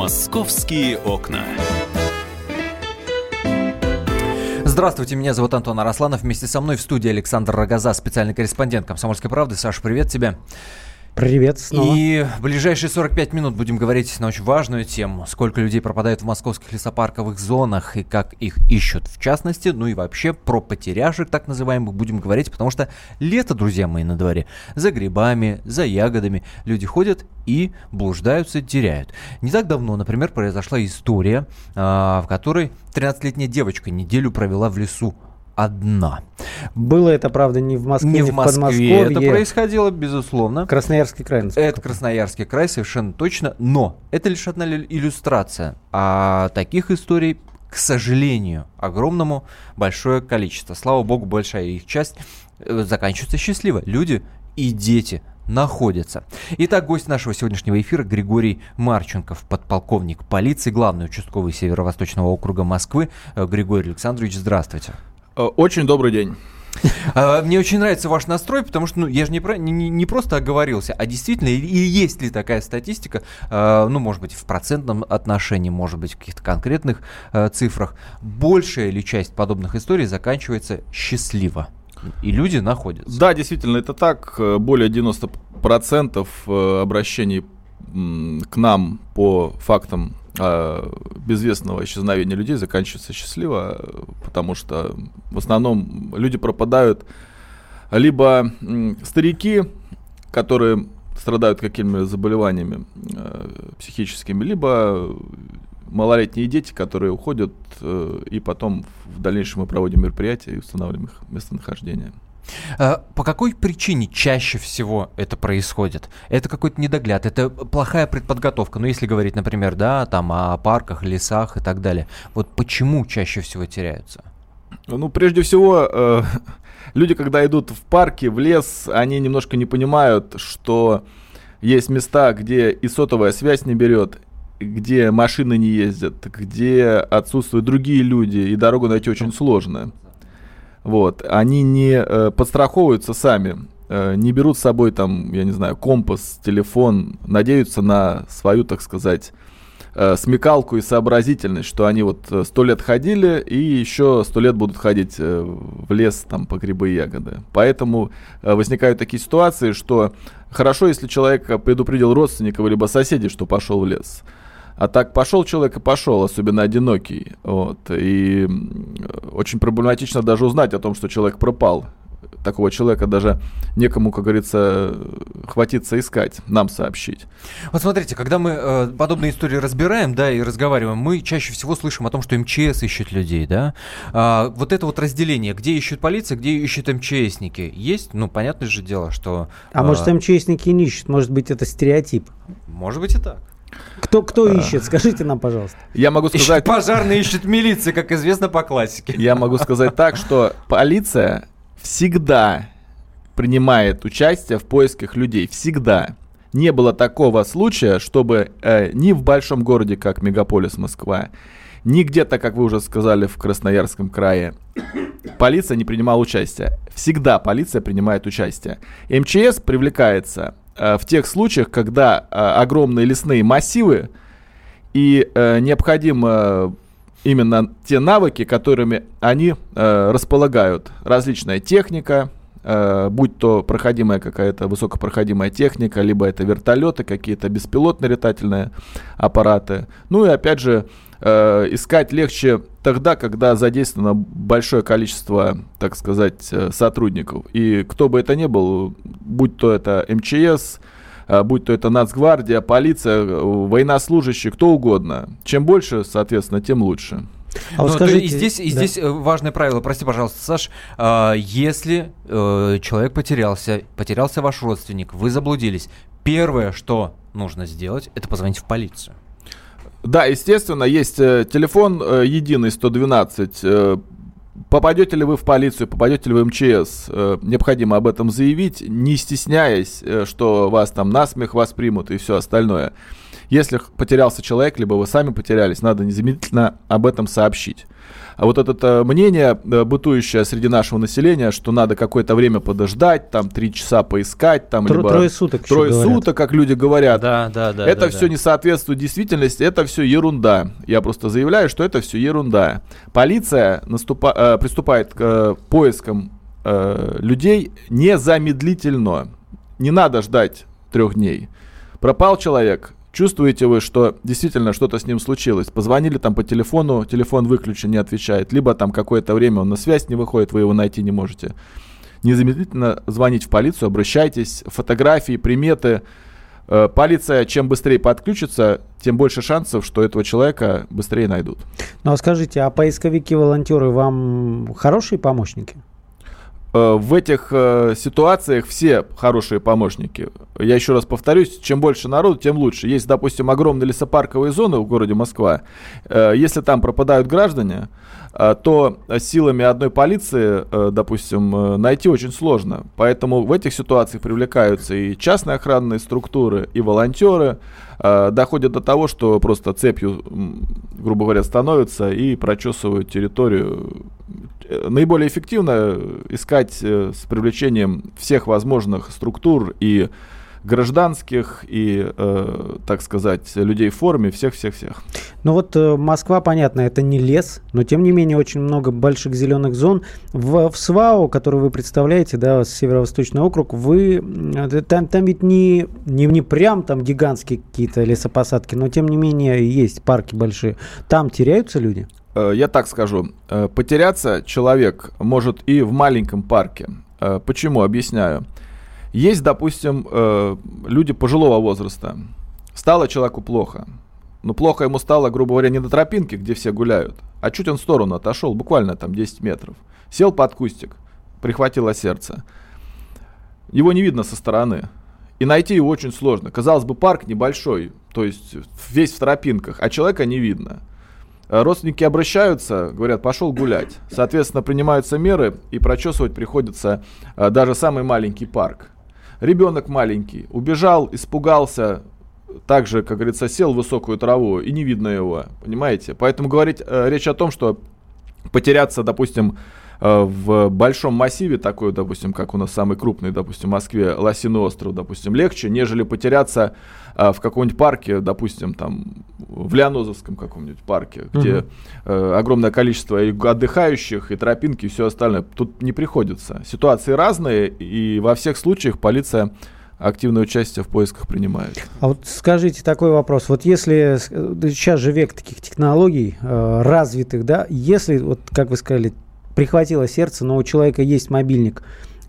Московские окна. Здравствуйте, меня зовут Антон Арасланов. Вместе со мной в студии Александр Рогоза, специальный корреспондент «Комсомольской правды». Саша, привет тебе. Привет снова. И в ближайшие 45 минут будем говорить на очень важную тему. Сколько людей пропадает в московских лесопарковых зонах и как их ищут в частности. Ну и вообще про потеряшек так называемых будем говорить, потому что лето, друзья мои, на дворе. За грибами, за ягодами люди ходят и блуждаются, теряют. Не так давно, например, произошла история, а, в которой 13-летняя девочка неделю провела в лесу одна. Было это, правда, не в Москве, не, в Москве. Это происходило, безусловно. Красноярский край. Это Красноярский край, совершенно точно. Но это лишь одна иллюстрация. А таких историй к сожалению, огромному большое количество. Слава богу, большая их часть э, заканчивается счастливо. Люди и дети находятся. Итак, гость нашего сегодняшнего эфира Григорий Марченков, подполковник полиции, главный участковый Северо-Восточного округа Москвы. Э, Григорий Александрович, здравствуйте. Э, очень добрый день. А, мне очень нравится ваш настрой, потому что ну, я же не, про, не, не просто оговорился, а действительно, и, есть ли такая статистика, э, ну, может быть, в процентном отношении, может быть, в каких-то конкретных э, цифрах, большая ли часть подобных историй заканчивается счастливо? И люди находятся. Да, действительно, это так. Более 90% обращений к нам по фактам э, безвестного исчезновения людей заканчивается счастливо, потому что в основном люди пропадают либо старики, которые страдают какими-то заболеваниями э, психическими, либо малолетние дети, которые уходят, э, и потом в дальнейшем мы проводим мероприятия и устанавливаем их местонахождение. А, по какой причине чаще всего это происходит? Это какой-то недогляд, это плохая предподготовка. Ну, если говорить, например, да, там о парках, лесах и так далее. Вот почему чаще всего теряются? Ну, прежде всего, э, люди, когда идут в парки, в лес, они немножко не понимают, что есть места, где и сотовая связь не берет, где машины не ездят, где отсутствуют другие люди, и дорогу найти очень сложно. Вот. Они не э, подстраховываются сами, э, не берут с собой там, я не знаю, компас, телефон, надеются на свою, так сказать, э, смекалку и сообразительность, что они вот сто лет ходили и еще сто лет будут ходить в лес там по грибы и ягоды. Поэтому возникают такие ситуации, что хорошо, если человек предупредил родственников либо соседей, что пошел в лес. А так пошел человек и пошел, особенно одинокий. Вот. И очень проблематично даже узнать о том, что человек пропал. Такого человека даже некому, как говорится, хватиться искать, нам сообщить. Вот смотрите, когда мы э, подобные истории разбираем, да, и разговариваем, мы чаще всего слышим о том, что МЧС ищет людей, да. А, вот это вот разделение, где ищут полиция, где ищут МЧСники, есть, ну, понятное же дело, что... А э, может, МЧСники не ищут, может быть, это стереотип? Может быть и так. Кто, кто ищет? Скажите нам, пожалуйста. Я могу сказать... Пожарные ищет милиция, как известно по классике. Я могу сказать так, что полиция всегда принимает участие в поисках людей. Всегда. Не было такого случая, чтобы э, ни в большом городе, как мегаполис Москва, ни где-то, как вы уже сказали, в Красноярском крае, полиция не принимала участие. Всегда полиция принимает участие. МЧС привлекается в тех случаях, когда э, огромные лесные массивы и э, необходимо именно те навыки, которыми они располагают. Различная техника, будь то проходимая какая-то высокопроходимая техника, либо это вертолеты, какие-то беспилотные летательные аппараты. Ну и опять же, э, искать легче тогда, когда задействовано большое количество, так сказать, э, сотрудников. И кто бы это ни был, будь то это МЧС, э, будь то это Нацгвардия, полиция, э, военнослужащие, кто угодно. Чем больше, соответственно, тем лучше. А вот скажите, и здесь, и да. здесь важное правило, прости, пожалуйста, Саш, э, если э, человек потерялся, потерялся ваш родственник, вы заблудились, первое, что нужно сделать, это позвонить в полицию. Да, естественно, есть э, телефон э, единый 112. Э, попадете ли вы в полицию, попадете ли вы в МЧС, э, необходимо об этом заявить, не стесняясь, э, что вас там насмех воспримут и все остальное. Если потерялся человек, либо вы сами потерялись, надо незамедлительно об этом сообщить. А вот это э, мнение, э, бытующее среди нашего населения, что надо какое-то время подождать, там три часа поискать, там Тро- либо трое суток еще трое говорят. суток, как люди говорят. Да, да, да. это да, все да. не соответствует действительности, это все ерунда. Я просто заявляю, что это все ерунда. Полиция наступа- э, приступает к э, поискам э, людей незамедлительно. Не надо ждать трех дней. Пропал человек, чувствуете вы, что действительно что-то с ним случилось. Позвонили там по телефону, телефон выключен, не отвечает. Либо там какое-то время он на связь не выходит, вы его найти не можете. Незамедлительно звоните в полицию, обращайтесь, фотографии, приметы. Э, Полиция чем быстрее подключится, тем больше шансов, что этого человека быстрее найдут. Ну а скажите, а поисковики-волонтеры вам хорошие помощники? Э, В этих э, ситуациях все хорошие помощники. Я еще раз повторюсь, чем больше народу, тем лучше. Есть, допустим, огромные лесопарковые зоны в городе Москва. Э, Если там пропадают граждане, то силами одной полиции, допустим, найти очень сложно. Поэтому в этих ситуациях привлекаются и частные охранные структуры, и волонтеры. Доходит до того, что просто цепью, грубо говоря, становятся и прочесывают территорию наиболее эффективно искать э, с привлечением всех возможных структур и гражданских, и, э, так сказать, людей в форме, всех-всех-всех. Ну вот э, Москва, понятно, это не лес, но тем не менее очень много больших зеленых зон. В, в СВАО, который вы представляете, да, Северо-Восточный округ, вы э, там, там ведь не, не, не прям там гигантские какие-то лесопосадки, но тем не менее есть парки большие. Там теряются люди? Э, Я так скажу, э, потеряться человек может и в маленьком парке. Э, Почему? Объясняю. Есть, допустим, люди пожилого возраста. Стало человеку плохо. Но плохо ему стало, грубо говоря, не на тропинке, где все гуляют, а чуть он в сторону отошел, буквально там 10 метров. Сел под кустик, прихватило сердце. Его не видно со стороны. И найти его очень сложно. Казалось бы, парк небольшой, то есть весь в тропинках, а человека не видно. Э, Родственники обращаются, говорят, пошел гулять. Соответственно, принимаются меры, и прочесывать приходится э, даже самый маленький парк. Ребенок маленький, убежал, испугался, также, как говорится, сел в высокую траву, и не видно его, понимаете? Поэтому говорить э, речь о том, что потеряться, допустим, в большом массиве, такой, допустим, как у нас самый крупный, допустим, в Москве, Лосиный остров, допустим, легче, нежели потеряться э, в каком-нибудь парке, допустим, там, в Леонозовском каком-нибудь парке, где э, огромное количество и отдыхающих, и тропинки, и все остальное. Тут не приходится. Ситуации разные, и во всех случаях полиция активное участие в поисках принимает. А вот скажите такой вопрос. Вот если э, сейчас же век таких технологий э, развитых, да, если, вот как вы сказали, прихватило сердце, но у человека есть мобильник,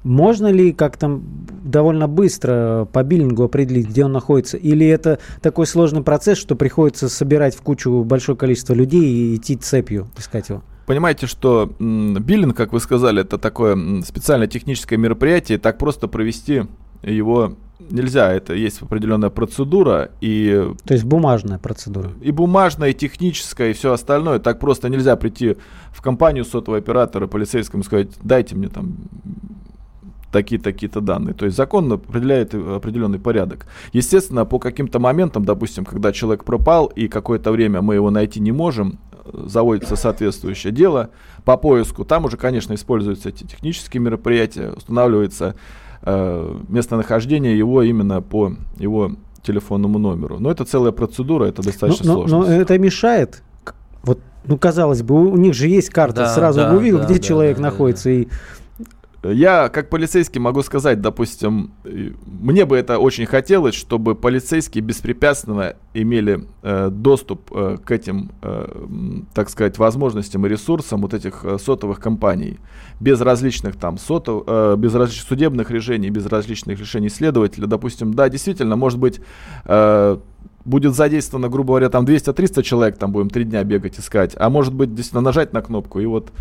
можно ли как-то довольно быстро по биллингу определить, где он находится? Или это такой сложный процесс, что приходится собирать в кучу большое количество людей и идти цепью искать его? Понимаете, что биллинг, как вы сказали, это такое специальное техническое мероприятие, так просто провести его нельзя. Это есть определенная процедура, и То есть бумажная процедура. и бумажная, и техническая, и все остальное. Так просто нельзя прийти в компанию сотового оператора, полицейскому сказать, дайте мне там такие-такие-то данные. То есть закон определяет определенный порядок. Естественно, по каким-то моментам, допустим, когда человек пропал и какое-то время мы его найти не можем, заводится соответствующее дело по поиску. Там уже, конечно, используются эти технические мероприятия, устанавливается э, местонахождение его именно по его телефонному номеру. Но это целая процедура, это достаточно но, но- сложно. но это мешает. Вот, ну, казалось бы, у, у них же есть карта, Да, сразу да, увидел, да, где да, человек да, да, находится. И Я, как полицейский, могу сказать, допустим, э, мне бы это очень хотелось, чтобы полицейские беспрепятственно имели э, доступ э, к этим, э, так сказать, возможностям и ресурсам вот этих э, сотовых компаний. Без различных там сотов, э, без различных судебных решений, без различных решений следователя. Допустим, да, действительно, может быть, э, будет задействовано, грубо говоря, там 200-300 человек, там будем три дня бегать искать, а может быть, действительно, нажать на кнопку и вот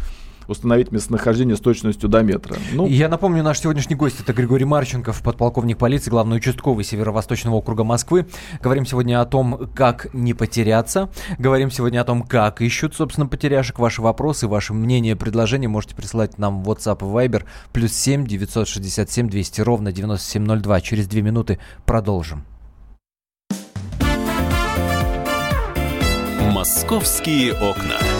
установить местонахождение с точностью до метра. Ну, Я напомню, наш сегодняшний гость это Григорий Марченков, подполковник полиции, главный участковый Северо-Восточного округа Москвы. Говорим сегодня о том, как не потеряться. Говорим сегодня о том, как ищут, собственно, потеряшек. Ваши вопросы, ваши мнения, предложения можете присылать нам в WhatsApp и Viber. Плюс 7 967 200 ровно 9702. Через две минуты продолжим. Московские окна.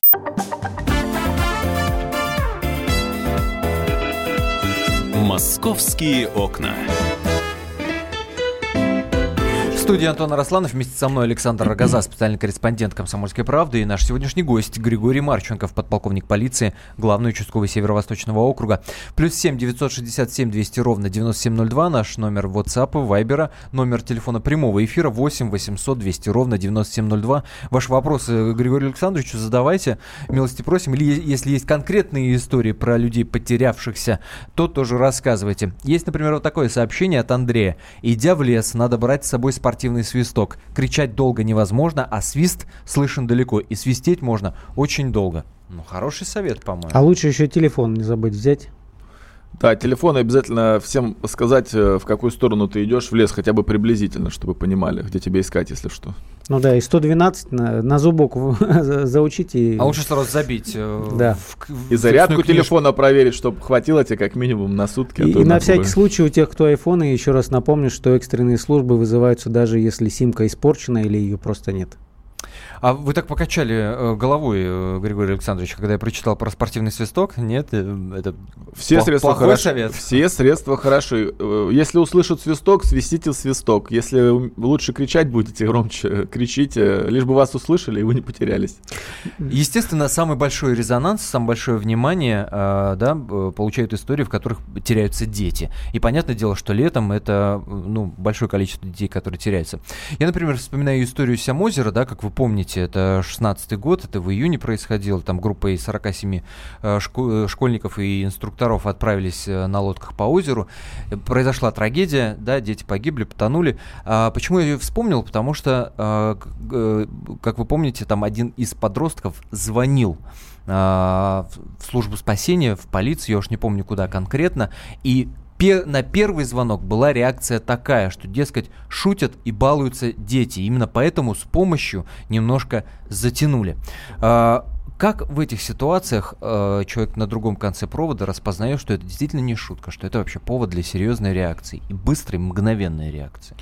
Московские окна. Студии Антон Арасланов, вместе со мной Александр Рогоза, специальный корреспондент «Комсомольской правды» и наш сегодняшний гость Григорий Марченков, подполковник полиции, главный участковый Северо-Восточного округа. Плюс 7 967 200 ровно 9702, наш номер WhatsApp, Viber, номер телефона прямого эфира 8 800 200 ровно 9702. Ваши вопросы Григорию Александровичу задавайте, милости просим. Или если есть конкретные истории про людей, потерявшихся, то тоже рассказывайте. Есть, например, вот такое сообщение от Андрея. «Идя в лес, надо брать с собой спортивный свисток. Кричать долго невозможно, а свист слышен далеко. И свистеть можно очень долго». Ну, хороший совет, по-моему. А лучше еще телефон не забыть взять. Да, телефон обязательно всем сказать, э, в какую сторону ты идешь в лес, хотя бы приблизительно, чтобы понимали, где тебя искать, если что. Ну да, и 112 на, на зубок заучить и... А лучше сразу забить. э, Да. в И зарядку телефона проверить, чтобы хватило тебе как минимум на сутки. а И, на всякий другое. случай у тех, кто айфоны, еще раз напомню, что экстренные службы вызываются даже если симка испорчена или ее просто нет. А вы так покачали э, головой, э, Григорий Александрович, когда я прочитал про спортивный свисток? Нет, э, это Все пла- средства плохой хороши. совет. Все средства хороши. Если услышат свисток, свистите свисток. Если лучше кричать будете громче, кричите, лишь бы вас услышали и вы не потерялись. Естественно, самый большой резонанс, самое большое внимание да, получают истории, в которых теряются дети. И понятное дело, что летом это ну, большое количество детей, которые теряются. Я, например, вспоминаю историю Сямозера, да, как вы помните, это 16 год, это в июне происходило, там группа из 47 э, шко- э, школьников и инструкторов отправились э, на лодках по озеру. Произошла трагедия, да, дети погибли, потонули. А почему я ее вспомнил? Потому что, как вы помните, там один из подростков звонил в службу спасения, в полицию, я уж не помню куда конкретно, и пе- на первый звонок была реакция такая, что, дескать, шутят и балуются дети. Именно поэтому с помощью немножко затянули. А, Как в этих ситуациях э, человек на другом конце провода распознает, что это действительно не шутка, что это вообще повод для серьезной реакции и быстрой, мгновенной реакции?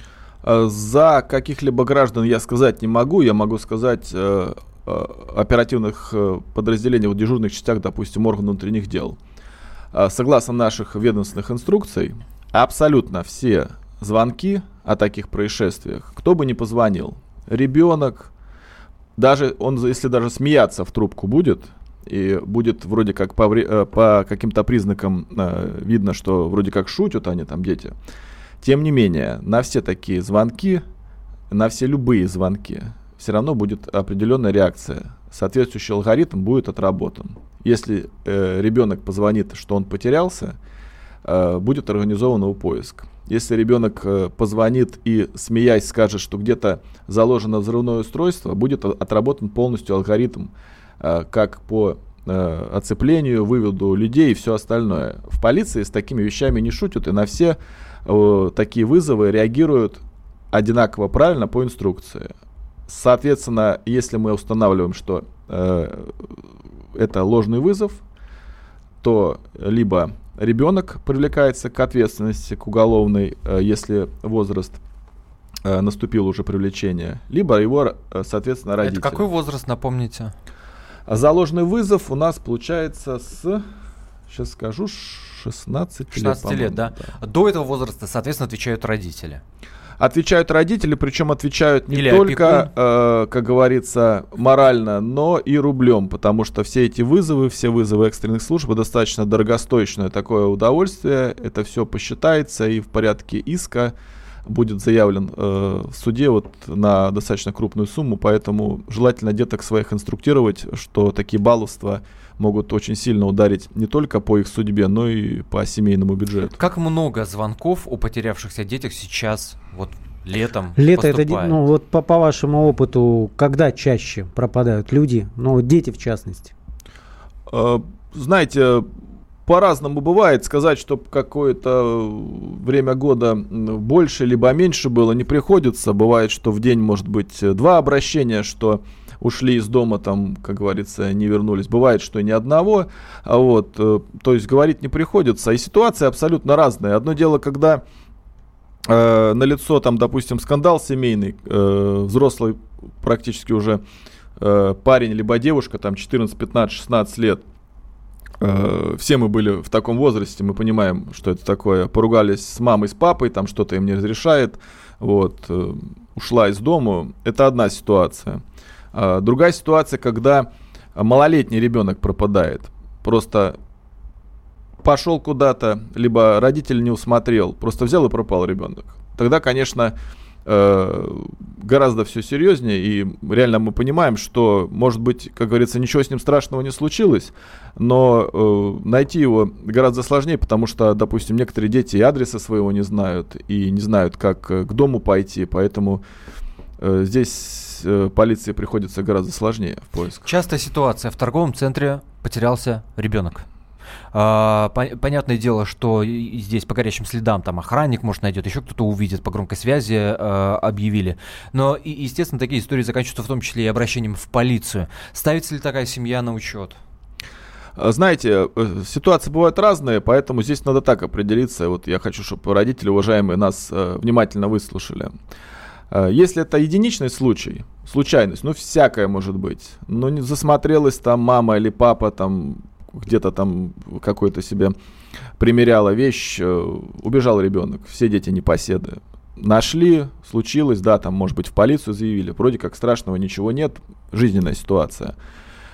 Э, За каких-либо граждан я сказать не могу. Я могу сказать э, э, оперативных э, подразделений, в дежурных частях, допустим, органов внутренних дел. Э, Согласно наших ведомственных инструкций, абсолютно все звонки о таких происшествиях, кто бы ни позвонил, ребенок, даже он, если даже смеяться в трубку будет, и будет вроде как по, э, по каким-то признакам э, видно, что вроде как шутят они там дети, тем не менее, на все такие звонки, на все любые звонки, все равно будет определенная реакция. Соответствующий алгоритм будет отработан. Если э, ребенок позвонит, что он потерялся, э, будет организован его поиск. Если ребенок э, позвонит и, смеясь, скажет, что где-то заложено взрывное устройство, будет отработан полностью алгоритм, э, как по э, оцеплению, выводу людей и все остальное. В полиции с такими вещами не шутят, и на все э, такие вызовы реагируют одинаково правильно по инструкции. Соответственно, если мы устанавливаем, что э, это ложный вызов, то либо ребенок привлекается к ответственности, к уголовной, э, если возраст э, наступил уже привлечение, либо его, э, соответственно, родители. Это какой возраст, напомните? А заложенный вызов у нас получается с, сейчас скажу, 16 лет. 16 лет, по-моему, да? До этого возраста, соответственно, отвечают родители. Отвечают родители, причем отвечают не Или только, э, как говорится, морально, но и рублем, потому что все эти вызовы, все вызовы экстренных служб достаточно дорогостоящее такое удовольствие. Это все посчитается и в порядке иска будет заявлен э, в суде вот на достаточно крупную сумму, поэтому желательно деток своих инструктировать, что такие баловства могут очень сильно ударить не только по их судьбе, но и по семейному бюджету. Как много звонков о потерявшихся детях сейчас, вот летом Лето это, поступает? ну вот по, по вашему опыту, когда чаще пропадают люди, ну дети в частности? Э, Знаете, по-разному бывает. Сказать, что какое-то время года больше либо меньше было, не приходится. Бывает, что в день может быть два обращения, что ушли из дома, там, как говорится, не вернулись. Бывает, что ни одного. А вот, э, то есть говорить не приходится. И ситуация абсолютно разная. Одно дело, когда э, на лицо там, допустим, скандал семейный, э, взрослый практически уже э, парень либо девушка, там 14, 15, 16 лет, э, все мы были в таком возрасте, мы понимаем, что это такое. Поругались с мамой, с папой, там что-то им не разрешает, вот, э, ушла из дома. Это одна ситуация. А другая ситуация, когда малолетний ребенок пропадает. Просто пошел куда-то, либо родитель не усмотрел, просто взял и пропал ребенок. Тогда, конечно, э, гораздо все серьезнее, и реально мы понимаем, что, может быть, как говорится, ничего с ним страшного не случилось, но э, найти его гораздо сложнее, потому что, допустим, некоторые дети и адреса своего не знают, и не знают, как э, к дому пойти, поэтому здесь полиции приходится гораздо сложнее в поисках. Частая ситуация. В торговом центре потерялся ребенок. А, по- понятное дело, что здесь по горячим следам там охранник, может, найдет, еще кто-то увидит, по громкой связи а, объявили. Но, и, естественно, такие истории заканчиваются в том числе и обращением в полицию. Ставится ли такая семья на учет? А, знаете, э, ситуации бывают разные, поэтому здесь надо так определиться. Вот я хочу, чтобы родители, уважаемые, нас э, внимательно выслушали. Э, если это единичный случай, случайность, ну всякое может быть, ну не засмотрелась там мама или папа там где-то там какой-то себе примеряла вещь, э, убежал ребенок, все дети непоседы. Нашли, случилось, да, там, может быть, в полицию заявили, вроде как страшного ничего нет, жизненная ситуация.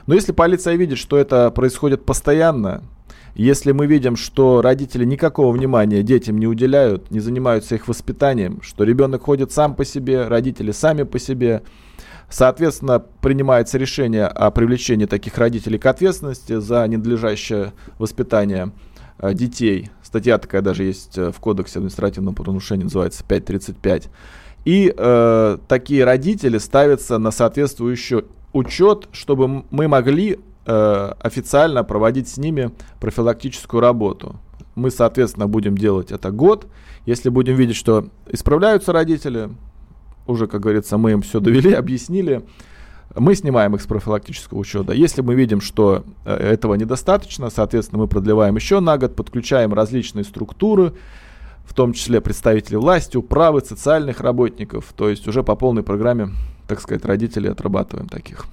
Но если полиция видит, что это происходит постоянно, если мы видим, что родители никакого внимания детям не уделяют, не занимаются их воспитанием, что ребенок ходит сам по себе, родители сами по себе, Соответственно, принимается решение о привлечении таких родителей к ответственности за ненадлежащее воспитание э, детей. Статья такая даже есть э, в Кодексе административного правонарушения, называется 535. И э, такие родители ставятся на соответствующий учет, чтобы мы могли э, официально проводить с ними профилактическую работу. Мы, соответственно, будем делать это год. Если будем видеть, что исправляются родители, уже, как говорится, мы им все довели, объяснили, мы снимаем их с профилактического учета. Если мы видим, что э, этого недостаточно, соответственно, мы продлеваем еще на год, подключаем различные структуры, в том числе представители власти, управы, социальных работников. То есть уже по полной программе, так сказать, родителей отрабатываем таких.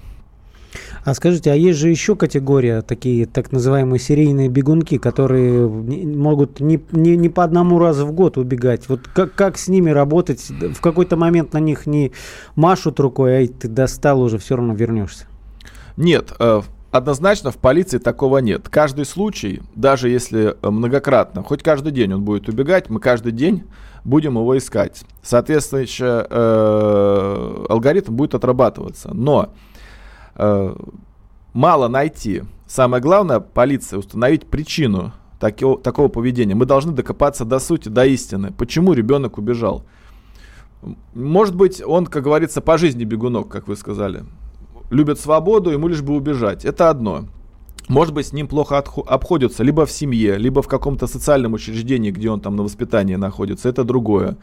А скажите, а есть же еще категория, такие так называемые серийные бегунки, которые могут не, не, не по одному разу в год убегать. Вот как, как с ними работать? В какой-то момент на них не машут рукой, ай, ты достал уже, все равно вернешься. Нет, э, однозначно в полиции такого нет. Каждый случай, даже если многократно, хоть каждый день он будет убегать, мы каждый день будем его искать. Соответственно, э, алгоритм будет отрабатываться. Но э, мало найти. Самое главное, полиция, установить причину такого, такого поведения. Мы должны докопаться до сути, до истины. Почему ребенок убежал? Может быть, он, как говорится, по жизни бегунок, как вы сказали. Любит свободу, ему лишь бы убежать. Это одно. Может быть, с ним плохо обходятся либо в семье, либо в каком-то социальном учреждении, где он там на воспитании находится. Это другое.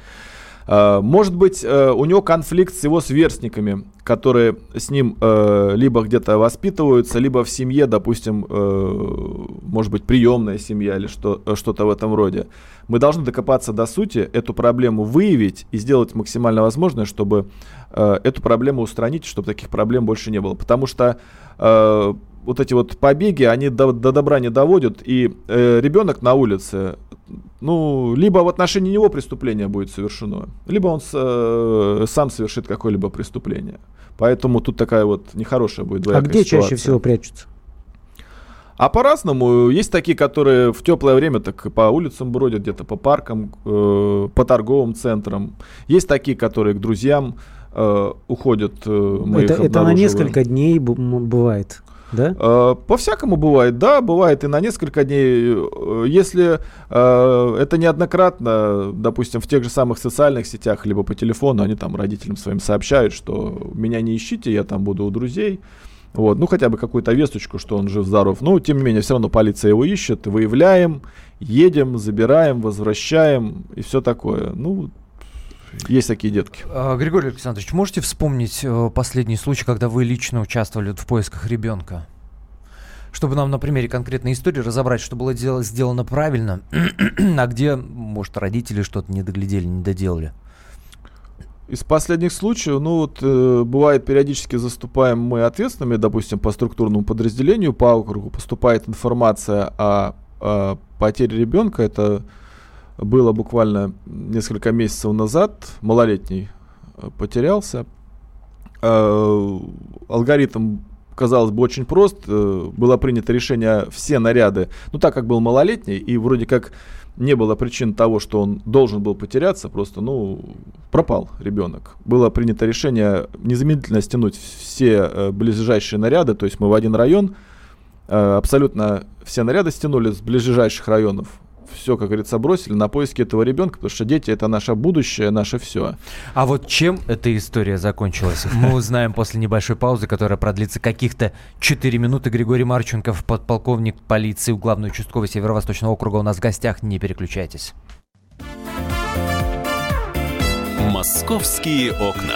Э, может быть, э, у него конфликт с его сверстниками, которые с ним э, либо где-то воспитываются, либо в семье, допустим, может быть, приемная семья или что, что-то в этом роде. Мы должны докопаться до сути, эту проблему выявить и сделать максимально возможное, чтобы эту проблему устранить, чтобы таких проблем больше не было. Потому что вот эти вот побеги, они до, до добра не доводят, и э, ребенок на улице, ну, либо в отношении него преступление будет совершено, либо он с, э, сам совершит какое-либо преступление. Поэтому тут такая вот нехорошая будет двоякая А где ситуация. чаще всего прячутся? А по-разному. Есть такие, которые в теплое время так по улицам бродят, где-то по паркам, э, по торговым центрам. Есть такие, которые к друзьям э, уходят. Э, мы это, это на несколько дней бывает. Да? Э, по-всякому бывает, да, бывает и на несколько дней. Э, если э, это неоднократно, допустим, в тех же самых социальных сетях, либо по телефону, они там родителям своим сообщают, что меня не ищите, я там буду у друзей. Вот, ну хотя бы какую-то весточку, что он жив-здоров. Но, тем не менее, все равно полиция его ищет, выявляем, едем, забираем, возвращаем и все такое. Ну, есть такие детки. А, Григорий Александрович, можете вспомнить э, последний случай, когда вы лично участвовали в поисках ребенка? Чтобы нам на примере конкретной истории разобрать, что было сделано правильно, а где, может, родители что-то не доглядели, не доделали. Из последних случаев, ну вот, э, бывает периодически заступаем мы ответственными, допустим, по структурному подразделению, по округу поступает информация о, о потере ребенка. Это было буквально несколько месяцев назад. Малолетний э, потерялся. Э, алгоритм казалось бы, очень прост. Э, было принято решение все наряды, ну так как был малолетний, и вроде как не было причин того, что он должен был потеряться, просто, ну, пропал ребенок. Было принято решение незамедлительно стянуть все э, ближайшие наряды, то есть мы в один район, э, абсолютно все наряды стянули с ближайших районов все, как говорится, бросили на поиски этого ребенка, потому что дети это наше будущее, наше все. А вот чем эта история закончилась, мы узнаем после небольшой паузы, которая продлится каких-то 4 минуты. Григорий Марченков, подполковник полиции главной участковой Северо-Восточного округа у нас в гостях. Не переключайтесь. Московские окна.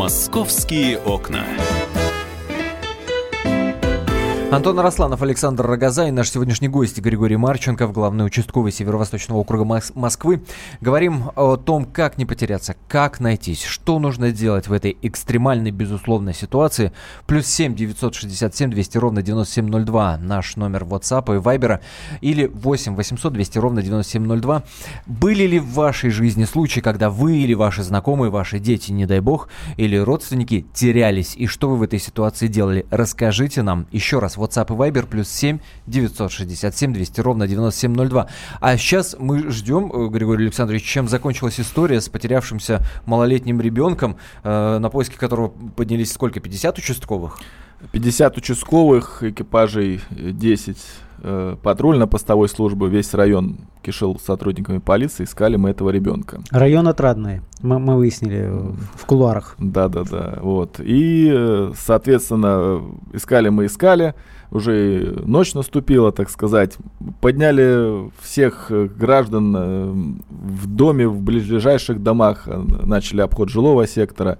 Московские окна. Антон Арасланов, Александр Рогоза и наш сегодняшний гость Григорий Марченков, главный участковый Северо-Восточного округа Москвы. Говорим о том, как не потеряться, как найтись, что нужно делать в этой экстремальной, безусловной ситуации. Плюс 7 967 200 ровно 9702 наш номер WhatsApp и Viber или 8 800 200 ровно 9702. Были ли в вашей жизни случаи, когда вы или ваши знакомые, ваши дети, не дай бог, или родственники терялись, и что вы в этой ситуации делали? Расскажите нам еще раз WhatsApp и Viber плюс 7 967 200 ровно 9702. А сейчас мы ждем, э, Григорий Александрович, чем закончилась история с потерявшимся малолетним ребенком, э, на поиски которого поднялись сколько, 50 участковых? 50 участковых, экипажей 10 э, патрульно-постовой службы, весь район кишел сотрудниками полиции, искали мы этого ребенка. Район отрадный, мы, мы выяснили в кулуарах. Да-да-да, вот. И, э, соответственно, искали мы, искали, уже ночь наступила, так сказать, подняли всех э, граждан э, в доме, в ближайших домах, начали обход жилого сектора,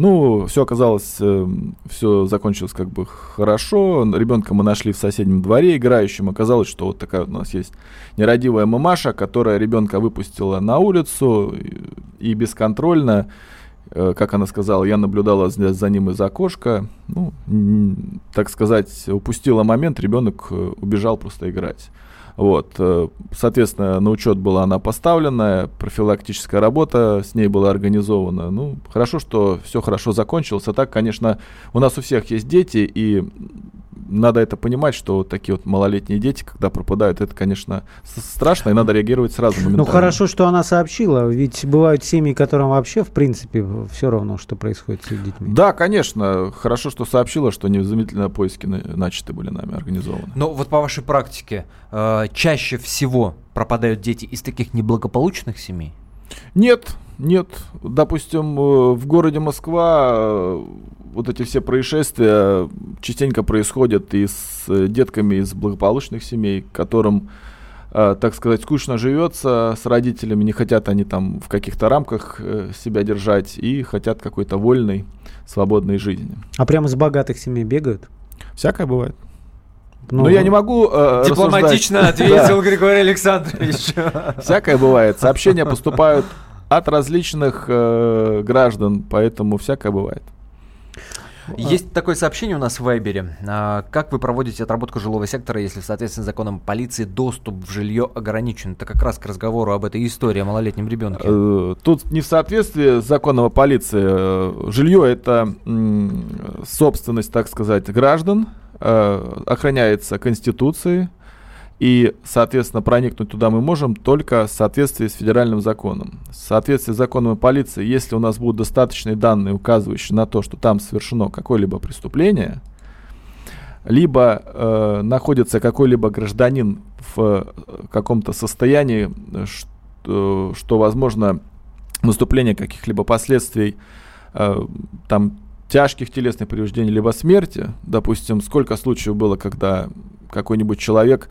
ну, все оказалось, э, все закончилось как бы хорошо. Ребенка мы нашли в соседнем дворе играющим. Оказалось, что вот такая вот у нас есть нерадивая мамаша, которая ребенка выпустила на улицу и, и бесконтрольно, как она сказала, я наблюдала за, за ним из окошка. Ну, так сказать, упустила момент, ребенок э, убежал просто играть. Вот, э, соответственно, на учет была она поставлена, профилактическая работа с ней была организована. Ну, хорошо, что все хорошо закончилось. А так, конечно, у нас у всех есть дети, и надо это понимать, что вот такие вот малолетние дети, когда пропадают, это, конечно, страшно, и надо реагировать сразу ну, хорошо, что она сообщила, ведь бывают семьи, которым вообще, в принципе, все равно, что происходит с их детьми. Да, конечно, хорошо, что сообщила, что незамедлительно поиски начаты были нами организованы. Но вот по вашей практике, э, чаще всего пропадают дети из таких неблагополучных семей? Нет, нет. Допустим, э, в городе Москва э, вот эти все происшествия частенько происходят и с э, детками из благополучных семей, которым, так сказать, скучно живется с родителями, не хотят они там в каких-то рамках себя держать и хотят какой-то вольной, свободной жизни. А прямо с богатых семей бегают? Всякое бывает. Ну, Но я не могу э, Дипломатично ответил Григорий Александрович. Всякое бывает. Сообщения поступают от различных э, граждан, поэтому всякое бывает. Есть такое сообщение у нас в Вайбере. А, как вы проводите отработку жилого сектора, если в соответствии с законом полиции доступ в жилье ограничен? Это как раз к разговору об этой истории о малолетнем ребенке. Э, Тут не в соответствии с законом о полиции. Э, Жилье это собственность, так сказать, граждан, э, охраняется Конституцией, и, соответственно, проникнуть туда мы можем только в соответствии с федеральным законом. В соответствии с законом о полиции, если у нас будут достаточные данные, указывающие на то, что там совершено какое-либо преступление, либо э, находится какой-либо гражданин в э, каком-то состоянии, что, что возможно наступление каких-либо последствий, э, там тяжких телесных повреждений, либо смерти. Допустим, сколько случаев было, когда какой-нибудь человек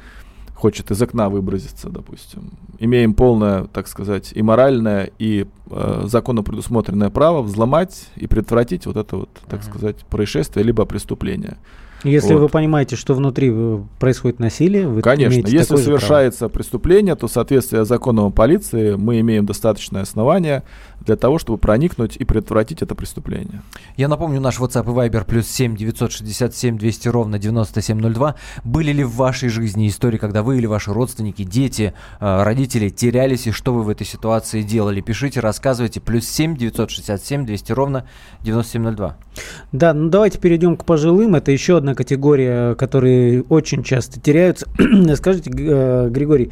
хочет из окна выброситься, допустим. Имеем полное, так сказать, и моральное, и э, законно предусмотренное право взломать и предотвратить вот это вот, так Мгм. сказать, происшествие либо преступление. Если Вот. вы понимаете, что внутри э, происходит насилие, вы Конечно, если такое же право. совершается преступление, то в соответствии с законом о полиции мы имеем достаточное основание для того, чтобы проникнуть и предотвратить это преступление. Я напомню, наш WhatsApp и Viber плюс 7 967 200 ровно 9702. Были ли в вашей жизни истории, когда вы или ваши родственники, дети, э, родители терялись, и что вы в этой ситуации делали? Пишите, рассказывайте. Плюс 7 967 200 ровно 9702. Да, ну давайте перейдем к пожилым. Это еще одна категория, которые очень часто теряются. Скажите, э, Григорий,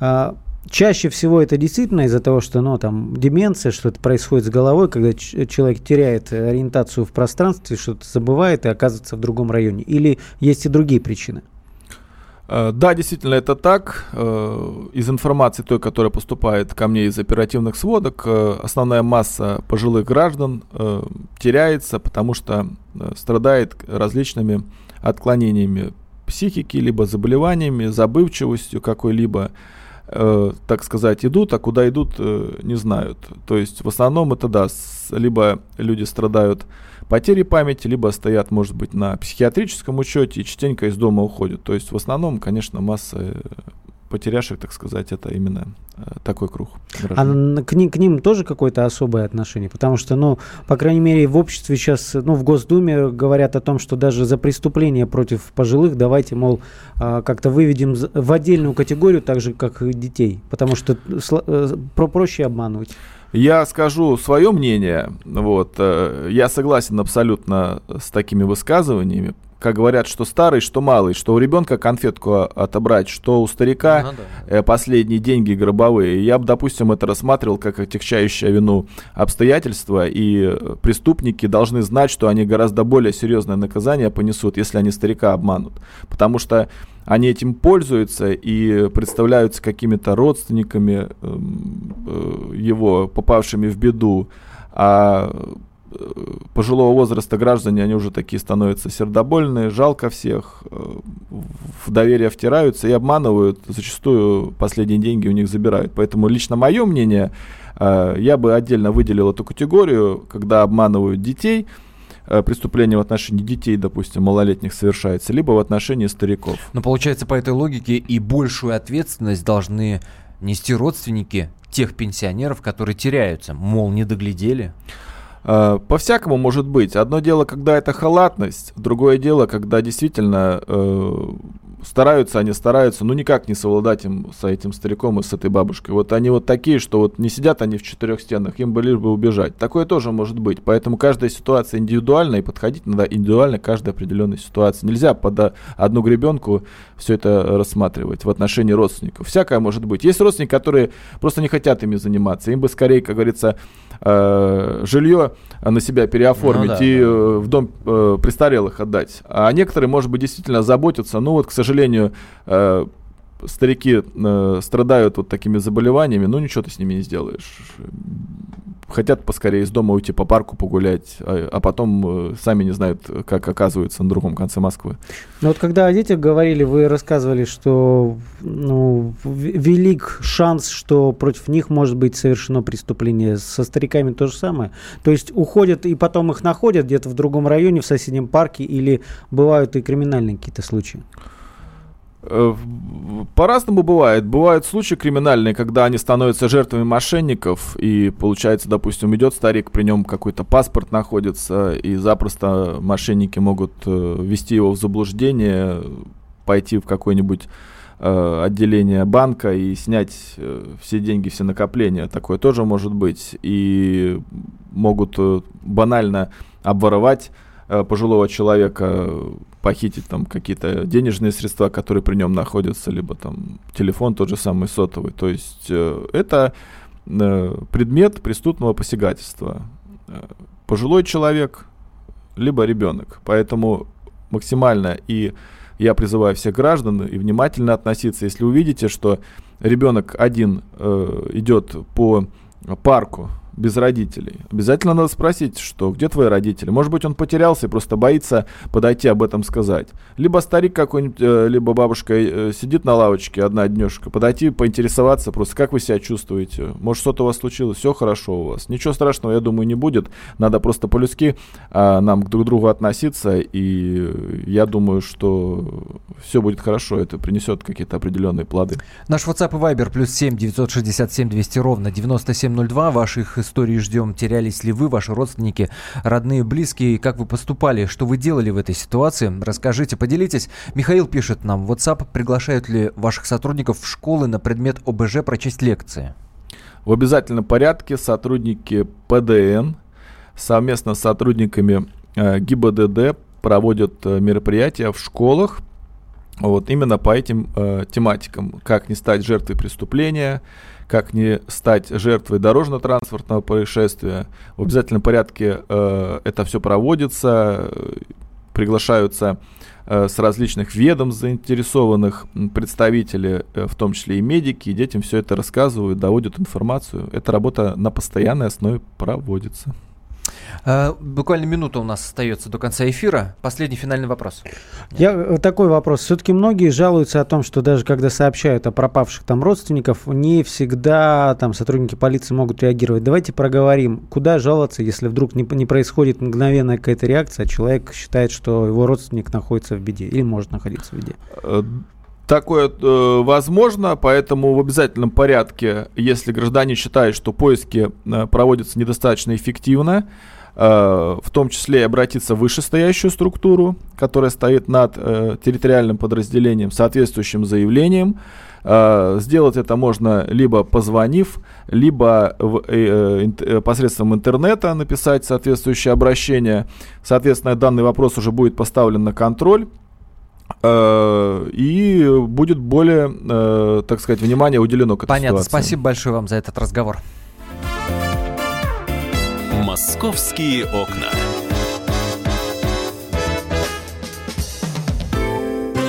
а, чаще всего это действительно из-за того, что ну, там деменция, что-то происходит с головой, когда человек теряет ориентацию в пространстве, что-то забывает и оказывается в другом районе? Или есть и другие причины? Э, Да, действительно, это так. Э, Из информации той, которая поступает ко мне из оперативных сводок, э, основная масса пожилых граждан теряется, потому что страдает различными отклонениями психики, либо заболеваниями, забывчивостью какой-либо. Так сказать, идут, а куда идут, не знают. То есть в основном это да, либо люди страдают потерей памяти, либо стоят, может быть, на психиатрическом учете и частенько из дома уходят. То есть в основном, конечно, масса э, потеряшек, так сказать, это именно э, такой круг. А граждан. н- к, ним, к ним тоже какое-то особое отношение? Потому что, ну, по крайней мере, в обществе сейчас, ну, в Госдуме говорят о том, что даже за преступления против пожилых давайте, мол, а, как-то выведем в отдельную категорию, так же, как и детей. Потому что э, про- проще обманывать. Я скажу свое мнение. Вот, э, я согласен абсолютно с такими высказываниями. Как говорят, что старый, что малый, что у ребенка конфетку отобрать, что у старика Ну да. э, последние деньги гробовые. Я бы, допустим, это рассматривал как отягчающее вину обстоятельства, и преступники должны знать, что они гораздо более серьезное наказание понесут, если они старика обманут. Потому что они этим пользуются и представляются какими-то родственниками эм, э, его, попавшими в беду. А э, пожилого возраста граждане, они уже такие становятся сердобольные, жалко всех, э, в доверие втираются и обманывают, зачастую последние деньги у них забирают. Поэтому лично мое мнение, я бы отдельно выделил эту категорию, когда обманывают детей, преступления в отношении детей, допустим, малолетних совершается, либо в отношении стариков. Но получается, по этой логике и большую ответственность должны нести родственники тех пенсионеров, которые теряются. Мол, не доглядели. Э, По-всякому может быть. Одно дело, когда это халатность, другое дело, когда действительно э, стараются, они стараются, ну никак не совладать им с этим стариком и с этой бабушкой. Вот они вот такие, что вот не сидят они в четырех стенах, им бы лишь бы убежать. Такое тоже может быть. Поэтому каждая ситуация индивидуальна, и подходить надо индивидуально к каждой определенной ситуации. Нельзя под одну гребенку все это рассматривать в отношении родственников. Всякое может быть. Есть родственники, которые просто не хотят ими заниматься. Им бы скорее, как говорится, э, жилье на себя переоформить Ну да, и да. э, в дом э, престарелых отдать. А некоторые, может быть, действительно заботятся. Ну вот, к сожалению, э, старики э, страдают вот такими заболеваниями, ну ничего ты с ними не сделаешь. Хотят поскорее из дома уйти по парку погулять, а, а потом э, сами не знают, как оказываются на другом конце Москвы. Но вот когда о детях говорили, вы рассказывали, что ну, велик шанс, что против них может быть совершено преступление. Со стариками то же самое. То есть уходят и потом их находят где-то в другом районе, в соседнем парке, или бывают и криминальные какие-то случаи. Э, по-разному бывает. Бывают случаи криминальные, когда они становятся жертвами мошенников, и получается, допустим, идет старик, при нем какой-то паспорт находится, и запросто мошенники могут э, ввести его в заблуждение, пойти в какой-нибудь э, отделение банка и снять все деньги, все накопления. Такое тоже может быть. И могут банально обворовать пожилого человека, похитить там какие-то денежные средства, которые при нем находятся, либо там телефон тот же самый сотовый. То есть э, это э, предмет преступного посягательства. Э, пожилой человек, либо ребенок. Поэтому максимально и я призываю всех граждан и внимательно относиться. Если увидите, что ребенок один э, идет по парку, без родителей. Обязательно надо спросить, что где твои родители. Может быть, он потерялся и просто боится подойти об этом сказать. Либо старик какой-нибудь, э, либо бабушка э, сидит на лавочке одна днешка, подойти, поинтересоваться просто, как вы себя чувствуете. Может, что-то у вас случилось, все хорошо у вас. Ничего страшного, я думаю, не будет. Надо просто по-людски а, нам друг к другу относиться, и я думаю, что все будет хорошо, это принесет какие-то определенные плоды. Наш WhatsApp и Viber плюс 7 967 200 ровно 9702. Ваших истории ждем. Терялись ли вы, ваши родственники, родные, близкие? Как вы поступали? Что вы делали в этой ситуации? Расскажите, поделитесь. Михаил пишет нам в WhatsApp, приглашают ли ваших сотрудников в школы на предмет ОБЖ прочесть лекции? В обязательном порядке сотрудники ПДН совместно с сотрудниками э, ГИБДД проводят э, мероприятия в школах вот именно по этим э, тематикам. Как не стать жертвой преступления, как не стать жертвой дорожно-транспортного происшествия. В обязательном порядке э, это все проводится, приглашаются э, с различных ведомств заинтересованных представители, э, в том числе и медики, и детям все это рассказывают, доводят информацию. Эта работа на постоянной основе проводится. А, буквально минута у нас остается до конца эфира. Последний финальный вопрос. Я э, такой вопрос. Все-таки многие жалуются о том, что даже когда сообщают о пропавших там родственников, не всегда там сотрудники полиции могут реагировать. Давайте проговорим, куда жаловаться, если вдруг не, не происходит мгновенная какая-то реакция, а человек считает, что его родственник находится в беде или может находиться в беде. Э, такое э, возможно, поэтому в обязательном порядке, если граждане считают, что поиски э, проводятся недостаточно эффективно, э, в том числе и обратиться в вышестоящую структуру, которая стоит над э, территориальным подразделением, соответствующим заявлением. Э, сделать это можно либо позвонив, либо в, э, э, посредством интернета написать соответствующее обращение. Соответственно, данный вопрос уже будет поставлен на контроль Э, и будет более, э, так сказать, внимание уделено к этой Понятно. ситуации. Спасибо большое вам за этот разговор. Московские окна.